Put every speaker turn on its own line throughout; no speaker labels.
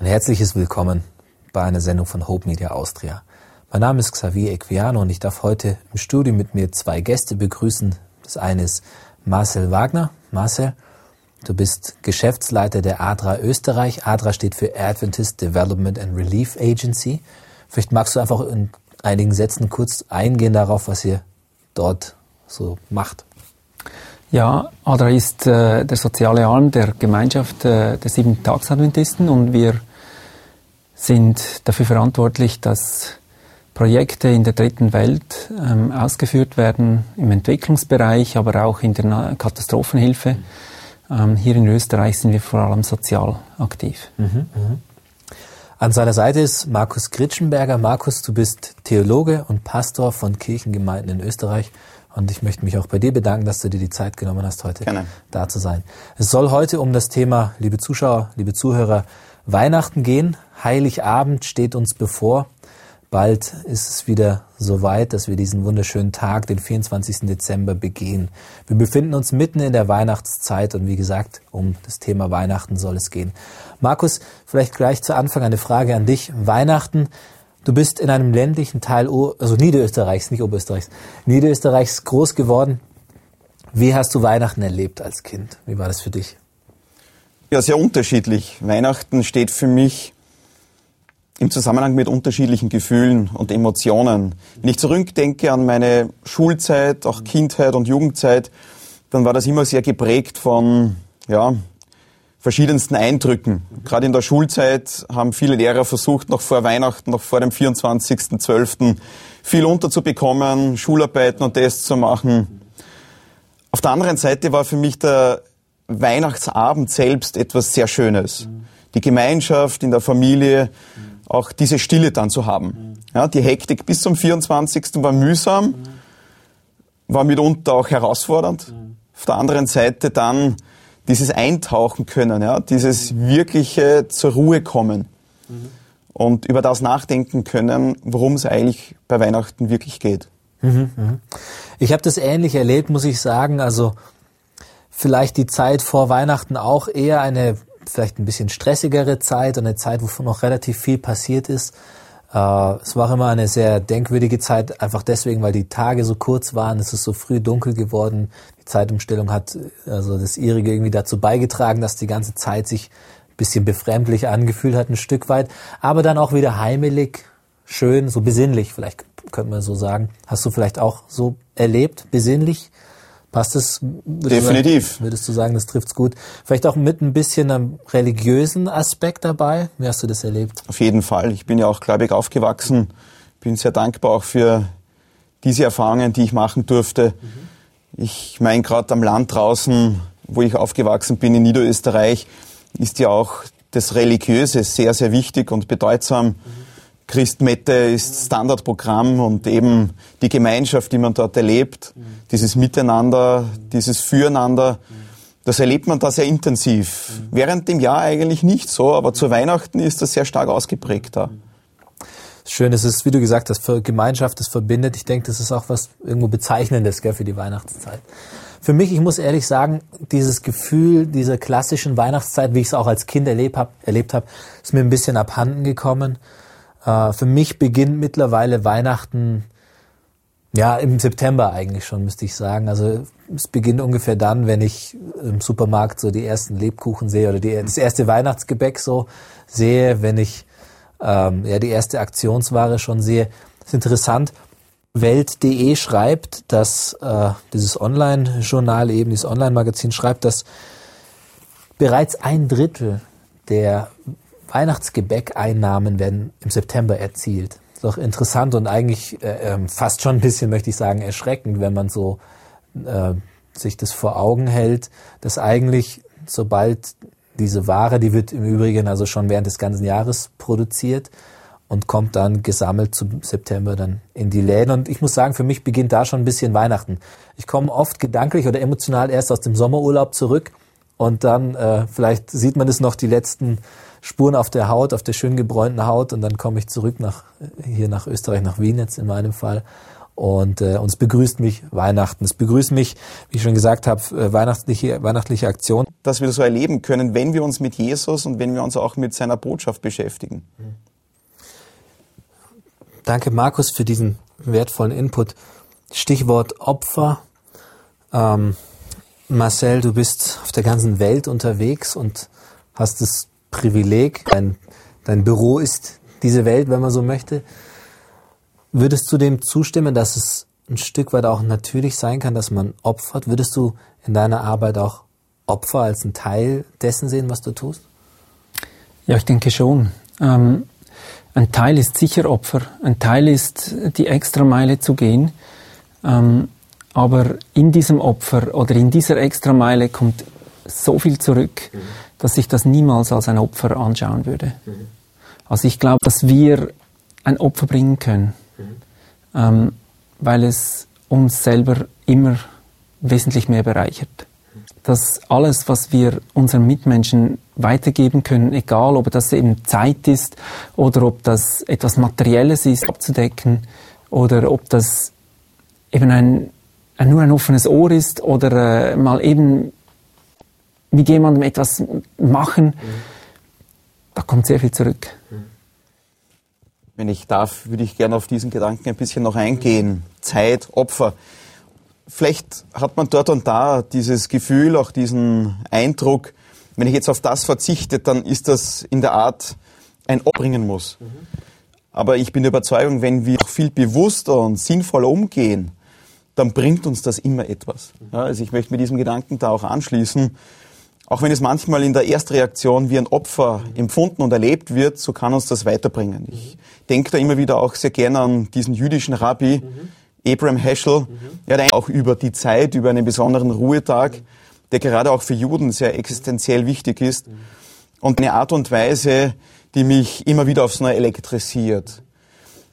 Ein herzliches Willkommen bei einer Sendung von Hope Media Austria. Mein Name ist Xavier Equiano und ich darf heute im Studio mit mir zwei Gäste begrüßen. Das eine ist Marcel Wagner. Marcel, du bist Geschäftsleiter der ADRA Österreich. ADRA steht für Adventist Development and Relief Agency. Vielleicht magst du einfach in einigen Sätzen kurz eingehen darauf, was ihr dort so macht.
Ja, ADRA ist äh, der soziale Arm der Gemeinschaft äh, der Sieben-Tags-Adventisten und wir sind dafür verantwortlich, dass Projekte in der dritten Welt ähm, ausgeführt werden, im Entwicklungsbereich, aber auch in der Katastrophenhilfe. Ähm, hier in Österreich sind wir vor allem sozial aktiv. Mhm, mh.
An seiner Seite ist Markus Gritschenberger. Markus, du bist Theologe und Pastor von Kirchengemeinden in Österreich. Und ich möchte mich auch bei dir bedanken, dass du dir die Zeit genommen hast, heute Gerne. da zu sein. Es soll heute um das Thema, liebe Zuschauer, liebe Zuhörer, Weihnachten gehen. Heiligabend steht uns bevor. Bald ist es wieder so weit, dass wir diesen wunderschönen Tag, den 24. Dezember, begehen. Wir befinden uns mitten in der Weihnachtszeit und wie gesagt, um das Thema Weihnachten soll es gehen. Markus, vielleicht gleich zu Anfang eine Frage an dich. Weihnachten, du bist in einem ländlichen Teil, also Niederösterreichs, nicht Oberösterreichs, Niederösterreichs groß geworden. Wie hast du Weihnachten erlebt als Kind? Wie war das für dich?
Ja, sehr unterschiedlich. Weihnachten steht für mich im Zusammenhang mit unterschiedlichen Gefühlen und Emotionen. Wenn ich zurückdenke an meine Schulzeit, auch Kindheit und Jugendzeit, dann war das immer sehr geprägt von ja, verschiedensten Eindrücken. Gerade in der Schulzeit haben viele Lehrer versucht, noch vor Weihnachten, noch vor dem 24.12. viel unterzubekommen, Schularbeiten und Tests zu machen. Auf der anderen Seite war für mich der Weihnachtsabend selbst etwas sehr Schönes. Die Gemeinschaft in der Familie, auch diese Stille dann zu haben. Ja, die Hektik bis zum 24. war mühsam, war mitunter auch herausfordernd. Auf der anderen Seite dann dieses Eintauchen können, ja, dieses wirkliche zur Ruhe kommen und über das nachdenken können, worum es eigentlich bei Weihnachten wirklich geht. Mhm,
mhm. Ich habe das ähnlich erlebt, muss ich sagen. Also vielleicht die Zeit vor Weihnachten auch eher eine vielleicht ein bisschen stressigere Zeit und eine Zeit, wo noch relativ viel passiert ist. Äh, es war immer eine sehr denkwürdige Zeit, einfach deswegen, weil die Tage so kurz waren. Es ist so früh dunkel geworden. Die Zeitumstellung hat also das ihrige irgendwie dazu beigetragen, dass die ganze Zeit sich ein bisschen befremdlich angefühlt hat, ein Stück weit. Aber dann auch wieder heimelig, schön, so besinnlich, vielleicht könnte man so sagen. Hast du vielleicht auch so erlebt, besinnlich? Passt es?
Definitiv.
Du, würdest du sagen, das trifft's gut? Vielleicht auch mit ein bisschen einem religiösen Aspekt dabei? Wie hast du das erlebt?
Auf jeden Fall. Ich bin ja auch gläubig aufgewachsen. Bin sehr dankbar auch für diese Erfahrungen, die ich machen durfte. Mhm. Ich meine, gerade am Land draußen, wo ich aufgewachsen bin, in Niederösterreich, ist ja auch das Religiöse sehr, sehr wichtig und bedeutsam. Mhm. Christmette ist Standardprogramm und eben die Gemeinschaft, die man dort erlebt, dieses Miteinander, dieses Füreinander, das erlebt man da sehr intensiv. Während dem Jahr eigentlich nicht so, aber zu Weihnachten ist das sehr stark ausgeprägt da.
Schön, es ist, wie du gesagt hast, für Gemeinschaft, das verbindet. Ich denke, das ist auch was irgendwo Bezeichnendes gell, für die Weihnachtszeit. Für mich, ich muss ehrlich sagen, dieses Gefühl dieser klassischen Weihnachtszeit, wie ich es auch als Kind erlebt habe, erlebt hab, ist mir ein bisschen abhanden gekommen. Äh, für mich beginnt mittlerweile Weihnachten ja im September eigentlich schon, müsste ich sagen. Also es beginnt ungefähr dann, wenn ich im Supermarkt so die ersten Lebkuchen sehe oder die, das erste Weihnachtsgebäck so sehe, wenn ich ähm, ja die erste Aktionsware schon sehe. Das ist interessant. Welt.de schreibt, dass äh, dieses Online-Journal, eben dieses Online-Magazin schreibt, dass bereits ein Drittel der Weihnachtsgebäckeinnahmen werden im September erzielt. Ist doch interessant und eigentlich äh, ähm, fast schon ein bisschen, möchte ich sagen, erschreckend, wenn man so äh, sich das vor Augen hält, dass eigentlich sobald diese Ware, die wird im Übrigen also schon während des ganzen Jahres produziert und kommt dann gesammelt zum September dann in die Läden. Und ich muss sagen, für mich beginnt da schon ein bisschen Weihnachten. Ich komme oft gedanklich oder emotional erst aus dem Sommerurlaub zurück und dann äh, vielleicht sieht man es noch die letzten Spuren auf der Haut, auf der schön gebräunten Haut und dann komme ich zurück nach hier nach Österreich, nach Wien jetzt in meinem Fall Und äh, uns begrüßt mich Weihnachten. Es begrüßt mich, wie ich schon gesagt habe, äh, weihnachtliche, weihnachtliche Aktion.
Dass wir das so erleben können, wenn wir uns mit Jesus und wenn wir uns auch mit seiner Botschaft beschäftigen.
Danke, Markus, für diesen wertvollen Input. Stichwort Opfer. Ähm, Marcel, du bist auf der ganzen Welt unterwegs und hast das Privileg, dein, dein Büro ist diese Welt, wenn man so möchte. Würdest du dem zustimmen, dass es ein Stück weit auch natürlich sein kann, dass man opfert? Würdest du in deiner Arbeit auch Opfer als einen Teil dessen sehen, was du tust?
Ja, ich denke schon. Ähm, ein Teil ist sicher Opfer, ein Teil ist die Extrameile zu gehen. Ähm, aber in diesem Opfer oder in dieser Extrameile kommt so viel zurück, mhm. Dass ich das niemals als ein Opfer anschauen würde. Mhm. Also ich glaube, dass wir ein Opfer bringen können ähm, weil es uns selber immer wesentlich mehr bereichert. Dass alles, was wir unseren Mitmenschen weitergeben können, egal ob das eben Zeit ist oder ob das etwas Materielles ist, abzudecken oder ob das eben ein, ein nur ein offenes Ohr ist oder äh, mal eben mit jemandem etwas machen, mhm. da kommt sehr viel zurück.
Wenn ich darf, würde ich gerne auf diesen Gedanken ein bisschen noch eingehen. Zeit, Opfer. Vielleicht hat man dort und da dieses Gefühl, auch diesen Eindruck, wenn ich jetzt auf das verzichte, dann ist das in der Art ein Opfer bringen muss. Aber ich bin der Überzeugung, wenn wir viel bewusster und sinnvoller umgehen, dann bringt uns das immer etwas. Ja, also ich möchte mit diesem Gedanken da auch anschließen. Auch wenn es manchmal in der Erstreaktion wie ein Opfer empfunden und erlebt wird, so kann uns das weiterbringen. Ich denke da immer wieder auch sehr gerne an diesen jüdischen Rabbi, mhm. Abraham Heschel. Mhm. Er hat auch über die Zeit, über einen besonderen Ruhetag, der gerade auch für Juden sehr existenziell wichtig ist. Und eine Art und Weise, die mich immer wieder aufs Neue elektrisiert.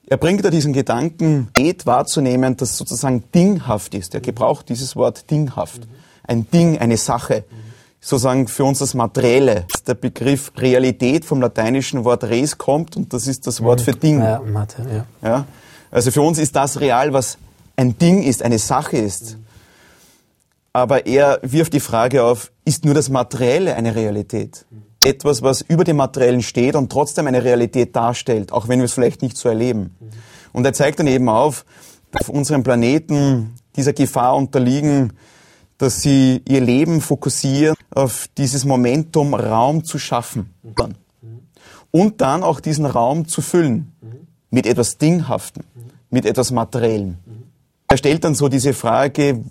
Er bringt da diesen Gedanken, geht wahrzunehmen, dass sozusagen dinghaft ist. Er gebraucht dieses Wort dinghaft. Ein Ding, eine Sache sozusagen für uns das Materielle. Der Begriff Realität vom lateinischen Wort res kommt und das ist das Wort für Ding. Ja, Mathe, ja. ja. Also für uns ist das real, was ein Ding ist, eine Sache ist. Aber er wirft die Frage auf, ist nur das Materielle eine Realität? Etwas, was über dem Materiellen steht und trotzdem eine Realität darstellt, auch wenn wir es vielleicht nicht so erleben. Und er zeigt dann eben auf, dass auf unserem Planeten dieser Gefahr unterliegen, dass sie ihr Leben fokussieren auf dieses Momentum, Raum zu schaffen. Und dann auch diesen Raum zu füllen mit etwas Dinghaften, mit etwas Materiellem. Er stellt dann so diese Frage,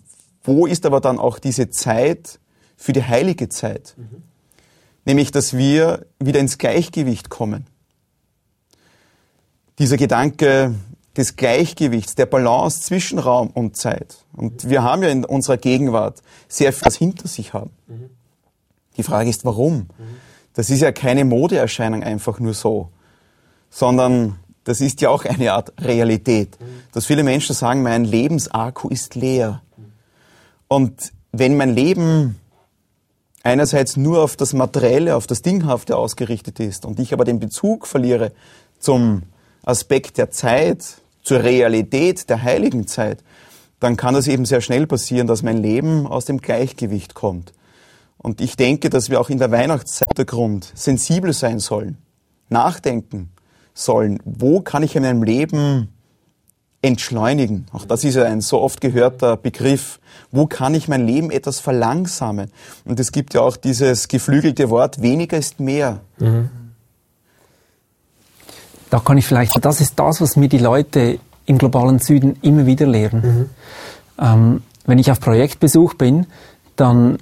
wo ist aber dann auch diese Zeit für die heilige Zeit? Nämlich, dass wir wieder ins Gleichgewicht kommen. Dieser Gedanke, des Gleichgewichts, der Balance zwischen Raum und Zeit. Und wir haben ja in unserer Gegenwart sehr viel was hinter sich haben. Die Frage ist, warum? Das ist ja keine Modeerscheinung einfach nur so, sondern das ist ja auch eine Art Realität, dass viele Menschen sagen, mein Lebensakku ist leer. Und wenn mein Leben einerseits nur auf das Materielle, auf das Dinghafte ausgerichtet ist und ich aber den Bezug verliere zum Aspekt der Zeit, zur Realität der heiligen Zeit, dann kann es eben sehr schnell passieren, dass mein Leben aus dem Gleichgewicht kommt. Und ich denke, dass wir auch in der Weihnachtszeit der Grund sensibel sein sollen, nachdenken sollen, wo kann ich in meinem Leben entschleunigen. Auch das ist ja ein so oft gehörter Begriff. Wo kann ich mein Leben etwas verlangsamen? Und es gibt ja auch dieses geflügelte Wort, weniger ist mehr. Mhm
da kann ich vielleicht, das ist das, was mir die Leute im globalen Süden immer wieder lehren. Mhm. Ähm, wenn ich auf Projektbesuch bin, dann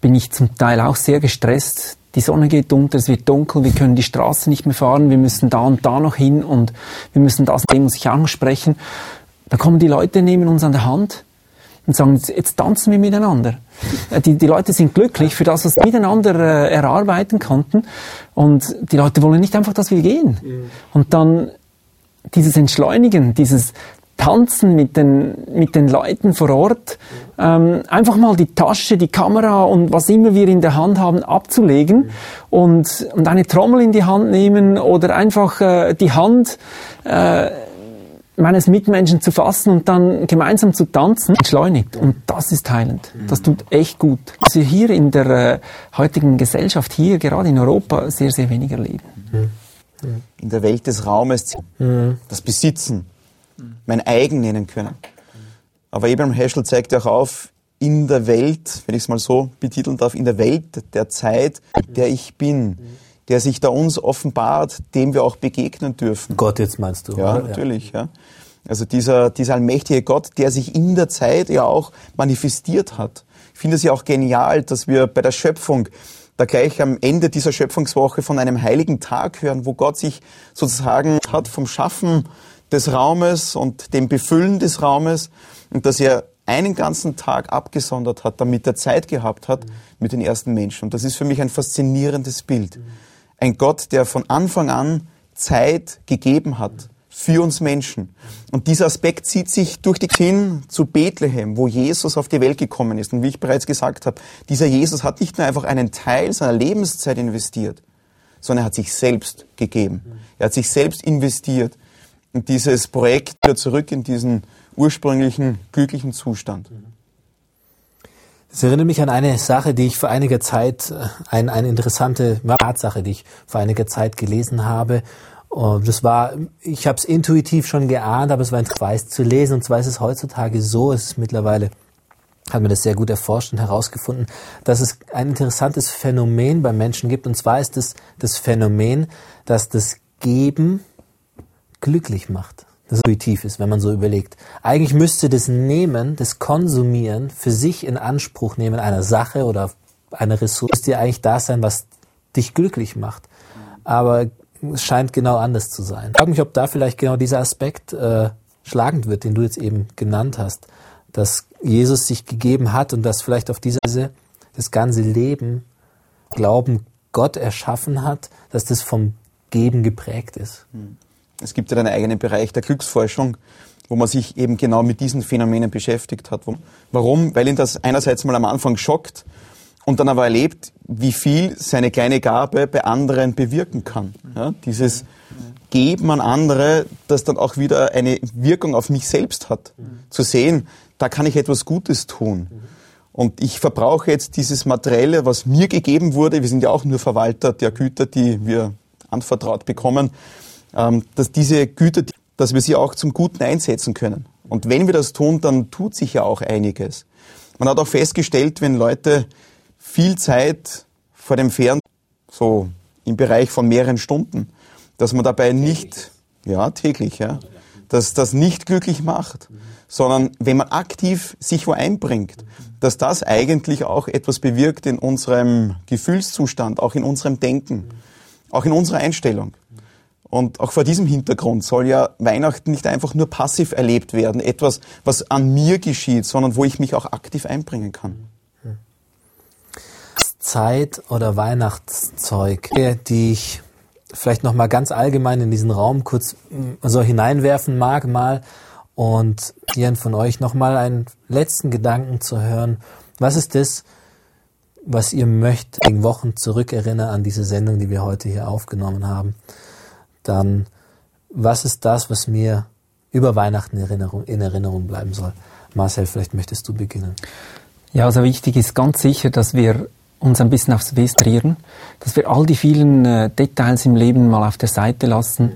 bin ich zum Teil auch sehr gestresst. Die Sonne geht unter, es wird dunkel, wir können die Straße nicht mehr fahren, wir müssen da und da noch hin und wir müssen das, dem muss ich auch noch sprechen. Da kommen die Leute, nehmen uns an der Hand und sagen, jetzt tanzen wir miteinander. Äh, die, die Leute sind glücklich für das, was sie miteinander äh, erarbeiten konnten. Und die Leute wollen nicht einfach, dass wir gehen. Mhm. Und dann dieses Entschleunigen, dieses Tanzen mit den, mit den Leuten vor Ort, ähm, einfach mal die Tasche, die Kamera und was immer wir in der Hand haben, abzulegen mhm. und, und eine Trommel in die Hand nehmen oder einfach äh, die Hand äh, meines Mitmenschen zu fassen und dann gemeinsam zu tanzen, entschleunigt. Und das ist heilend. Das tut echt gut. Was wir hier in der äh, heutigen Gesellschaft, hier gerade in Europa, sehr, sehr wenig erleben.
In der Welt des Raumes das Besitzen, mein eigen nennen können. Aber Abraham Heschel zeigt ja auch auf, in der Welt, wenn ich es mal so betiteln darf, in der Welt der Zeit, der ich bin, der sich da uns offenbart, dem wir auch begegnen dürfen.
Gott jetzt meinst du?
Ja,
oder?
natürlich. Ja. Also dieser, dieser allmächtige Gott, der sich in der Zeit ja auch manifestiert hat. Ich finde es ja auch genial, dass wir bei der Schöpfung da gleich am Ende dieser Schöpfungswoche von einem heiligen Tag hören, wo Gott sich sozusagen hat vom Schaffen des Raumes und dem Befüllen des Raumes und dass er einen ganzen Tag abgesondert hat, damit er Zeit gehabt hat mit den ersten Menschen. Und das ist für mich ein faszinierendes Bild. Ein Gott, der von Anfang an Zeit gegeben hat für uns Menschen. Und dieser Aspekt zieht sich durch die hin zu Bethlehem, wo Jesus auf die Welt gekommen ist. Und wie ich bereits gesagt habe, dieser Jesus hat nicht nur einfach einen Teil seiner Lebenszeit investiert, sondern er hat sich selbst gegeben. Er hat sich selbst investiert in dieses Projekt wieder zurück in diesen ursprünglichen glücklichen Zustand.
Das erinnert mich an eine Sache, die ich vor einiger Zeit, äh, ein, eine interessante Tatsache, die ich vor einiger Zeit gelesen habe. Und das war, ich habe es intuitiv schon geahnt, aber es war interessant zu lesen. Und zwar ist es heutzutage so, es ist mittlerweile, hat man das sehr gut erforscht und herausgefunden, dass es ein interessantes Phänomen bei Menschen gibt. Und zwar ist es das Phänomen, dass das Geben glücklich macht das intuitiv ist, wenn man so überlegt. Eigentlich müsste das Nehmen, das Konsumieren für sich in Anspruch nehmen einer Sache oder einer Ressource, müsste ja eigentlich das sein, was dich glücklich macht. Aber es scheint genau anders zu sein. Ich frage mich, ob da vielleicht genau dieser Aspekt äh, schlagend wird, den du jetzt eben genannt hast, dass Jesus sich gegeben hat und dass vielleicht auf diese Weise das ganze Leben, Glauben Gott erschaffen hat, dass das vom Geben geprägt ist.
Hm. Es gibt ja einen eigenen Bereich der Glücksforschung, wo man sich eben genau mit diesen Phänomenen beschäftigt hat. Warum? Weil ihn das einerseits mal am Anfang schockt und dann aber erlebt, wie viel seine kleine Gabe bei anderen bewirken kann. Ja, dieses Geben an andere, das dann auch wieder eine Wirkung auf mich selbst hat. Zu sehen, da kann ich etwas Gutes tun. Und ich verbrauche jetzt dieses Materielle, was mir gegeben wurde. Wir sind ja auch nur Verwalter der Güter, die wir anvertraut bekommen. Ähm, dass diese Güter, dass wir sie auch zum Guten einsetzen können. Und wenn wir das tun, dann tut sich ja auch einiges. Man hat auch festgestellt, wenn Leute viel Zeit vor dem Fern, so im Bereich von mehreren Stunden, dass man dabei nicht, ja, täglich, ja, dass das nicht glücklich macht, sondern wenn man aktiv sich wo einbringt, dass das eigentlich auch etwas bewirkt in unserem Gefühlszustand, auch in unserem Denken, auch in unserer Einstellung. Und auch vor diesem Hintergrund soll ja Weihnachten nicht einfach nur passiv erlebt werden, etwas, was an mir geschieht, sondern wo ich mich auch aktiv einbringen kann.
Zeit oder Weihnachtszeug, die ich vielleicht noch mal ganz allgemein in diesen Raum kurz mm, so hineinwerfen mag mal und jeden von euch noch mal einen letzten Gedanken zu hören. Was ist das, was ihr möchtet, wegen Wochen zurückerinnern an diese Sendung, die wir heute hier aufgenommen haben? Dann was ist das, was mir über Weihnachten in Erinnerung, in Erinnerung bleiben soll? Marcel, vielleicht möchtest du beginnen.
Ja, also wichtig ist ganz sicher, dass wir uns ein bisschen aufs Wesen dass wir all die vielen äh, Details im Leben mal auf der Seite lassen.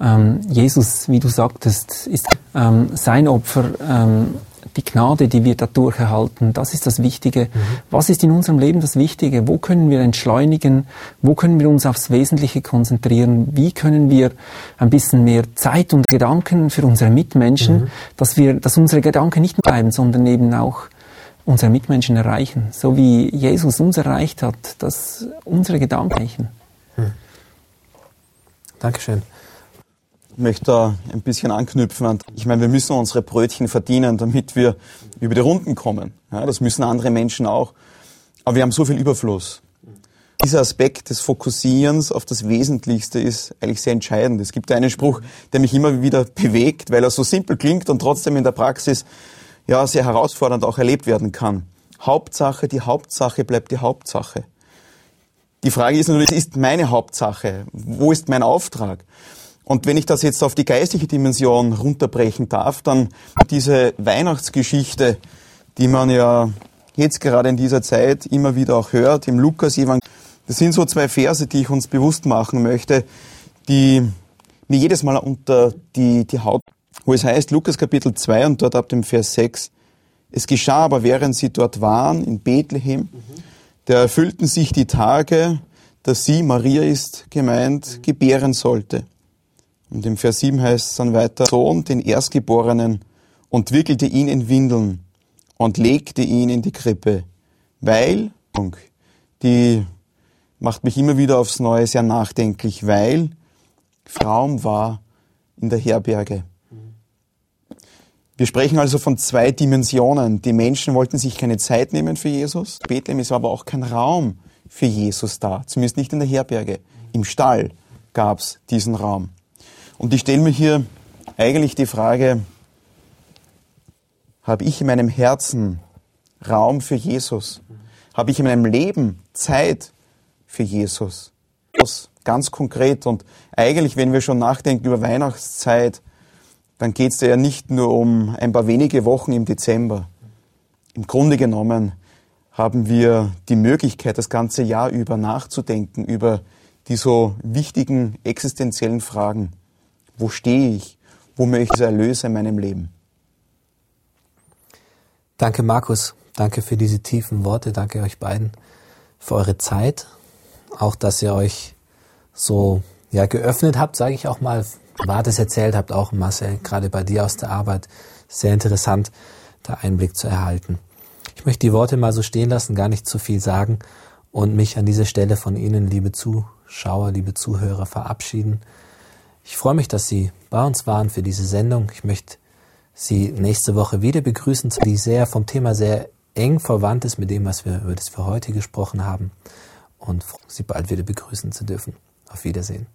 Ähm, Jesus, wie du sagtest, ist ähm, sein Opfer ähm, die Gnade, die wir dadurch erhalten, das ist das Wichtige. Mhm. Was ist in unserem Leben das Wichtige? Wo können wir entschleunigen? Wo können wir uns aufs Wesentliche konzentrieren? Wie können wir ein bisschen mehr Zeit und Gedanken für unsere Mitmenschen, mhm. dass wir, dass unsere Gedanken nicht bleiben, sondern eben auch unsere Mitmenschen erreichen, so wie Jesus uns erreicht hat, dass unsere Gedanken erreichen. Mhm.
Dankeschön.
Ich möchte da ein bisschen anknüpfen. Ich meine, wir müssen unsere Brötchen verdienen, damit wir über die Runden kommen. Ja, das müssen andere Menschen auch. Aber wir haben so viel Überfluss. Dieser Aspekt des Fokussierens auf das Wesentlichste ist eigentlich sehr entscheidend. Es gibt einen Spruch, der mich immer wieder bewegt, weil er so simpel klingt und trotzdem in der Praxis ja sehr herausfordernd auch erlebt werden kann. Hauptsache, die Hauptsache bleibt die Hauptsache. Die Frage ist natürlich, ist meine Hauptsache? Wo ist mein Auftrag? Und wenn ich das jetzt auf die geistliche Dimension runterbrechen darf, dann diese Weihnachtsgeschichte, die man ja jetzt gerade in dieser Zeit immer wieder auch hört, im Lukas-Evangelium, das sind so zwei Verse, die ich uns bewusst machen möchte, die mir jedes Mal unter die, die Haut, wo es heißt, Lukas Kapitel 2 und dort ab dem Vers 6, es geschah aber, während sie dort waren, in Bethlehem, mhm. da erfüllten sich die Tage, dass sie, Maria ist gemeint, mhm. gebären sollte. Und im Vers 7 heißt es dann weiter, Sohn, den Erstgeborenen, und wickelte ihn in Windeln und legte ihn in die Krippe, weil, die macht mich immer wieder aufs Neue sehr nachdenklich, weil Raum war in der Herberge. Wir sprechen also von zwei Dimensionen. Die Menschen wollten sich keine Zeit nehmen für Jesus. Bethlehem ist aber auch kein Raum für Jesus da, zumindest nicht in der Herberge. Im Stall gab es diesen Raum. Und ich stelle mir hier eigentlich die Frage, habe ich in meinem Herzen Raum für Jesus? Habe ich in meinem Leben Zeit für Jesus? Ganz konkret. Und eigentlich, wenn wir schon nachdenken über Weihnachtszeit, dann geht es ja nicht nur um ein paar wenige Wochen im Dezember. Im Grunde genommen haben wir die Möglichkeit, das ganze Jahr über nachzudenken über die so wichtigen existenziellen Fragen. Wo stehe ich? Wo möchte ich Erlöser in meinem Leben?
Danke, Markus. Danke für diese tiefen Worte. Danke euch beiden für eure Zeit. Auch, dass ihr euch so ja, geöffnet habt, sage ich auch mal, Wartes erzählt habt, auch Marcel, gerade bei dir aus der Arbeit. Sehr interessant, da Einblick zu erhalten. Ich möchte die Worte mal so stehen lassen, gar nicht zu viel sagen und mich an dieser Stelle von Ihnen, liebe Zuschauer, liebe Zuhörer, verabschieden. Ich freue mich, dass Sie bei uns waren für diese Sendung. Ich möchte Sie nächste Woche wieder begrüßen, die sehr vom Thema sehr eng verwandt ist mit dem, was wir über das für heute gesprochen haben und Sie bald wieder begrüßen zu dürfen. Auf Wiedersehen.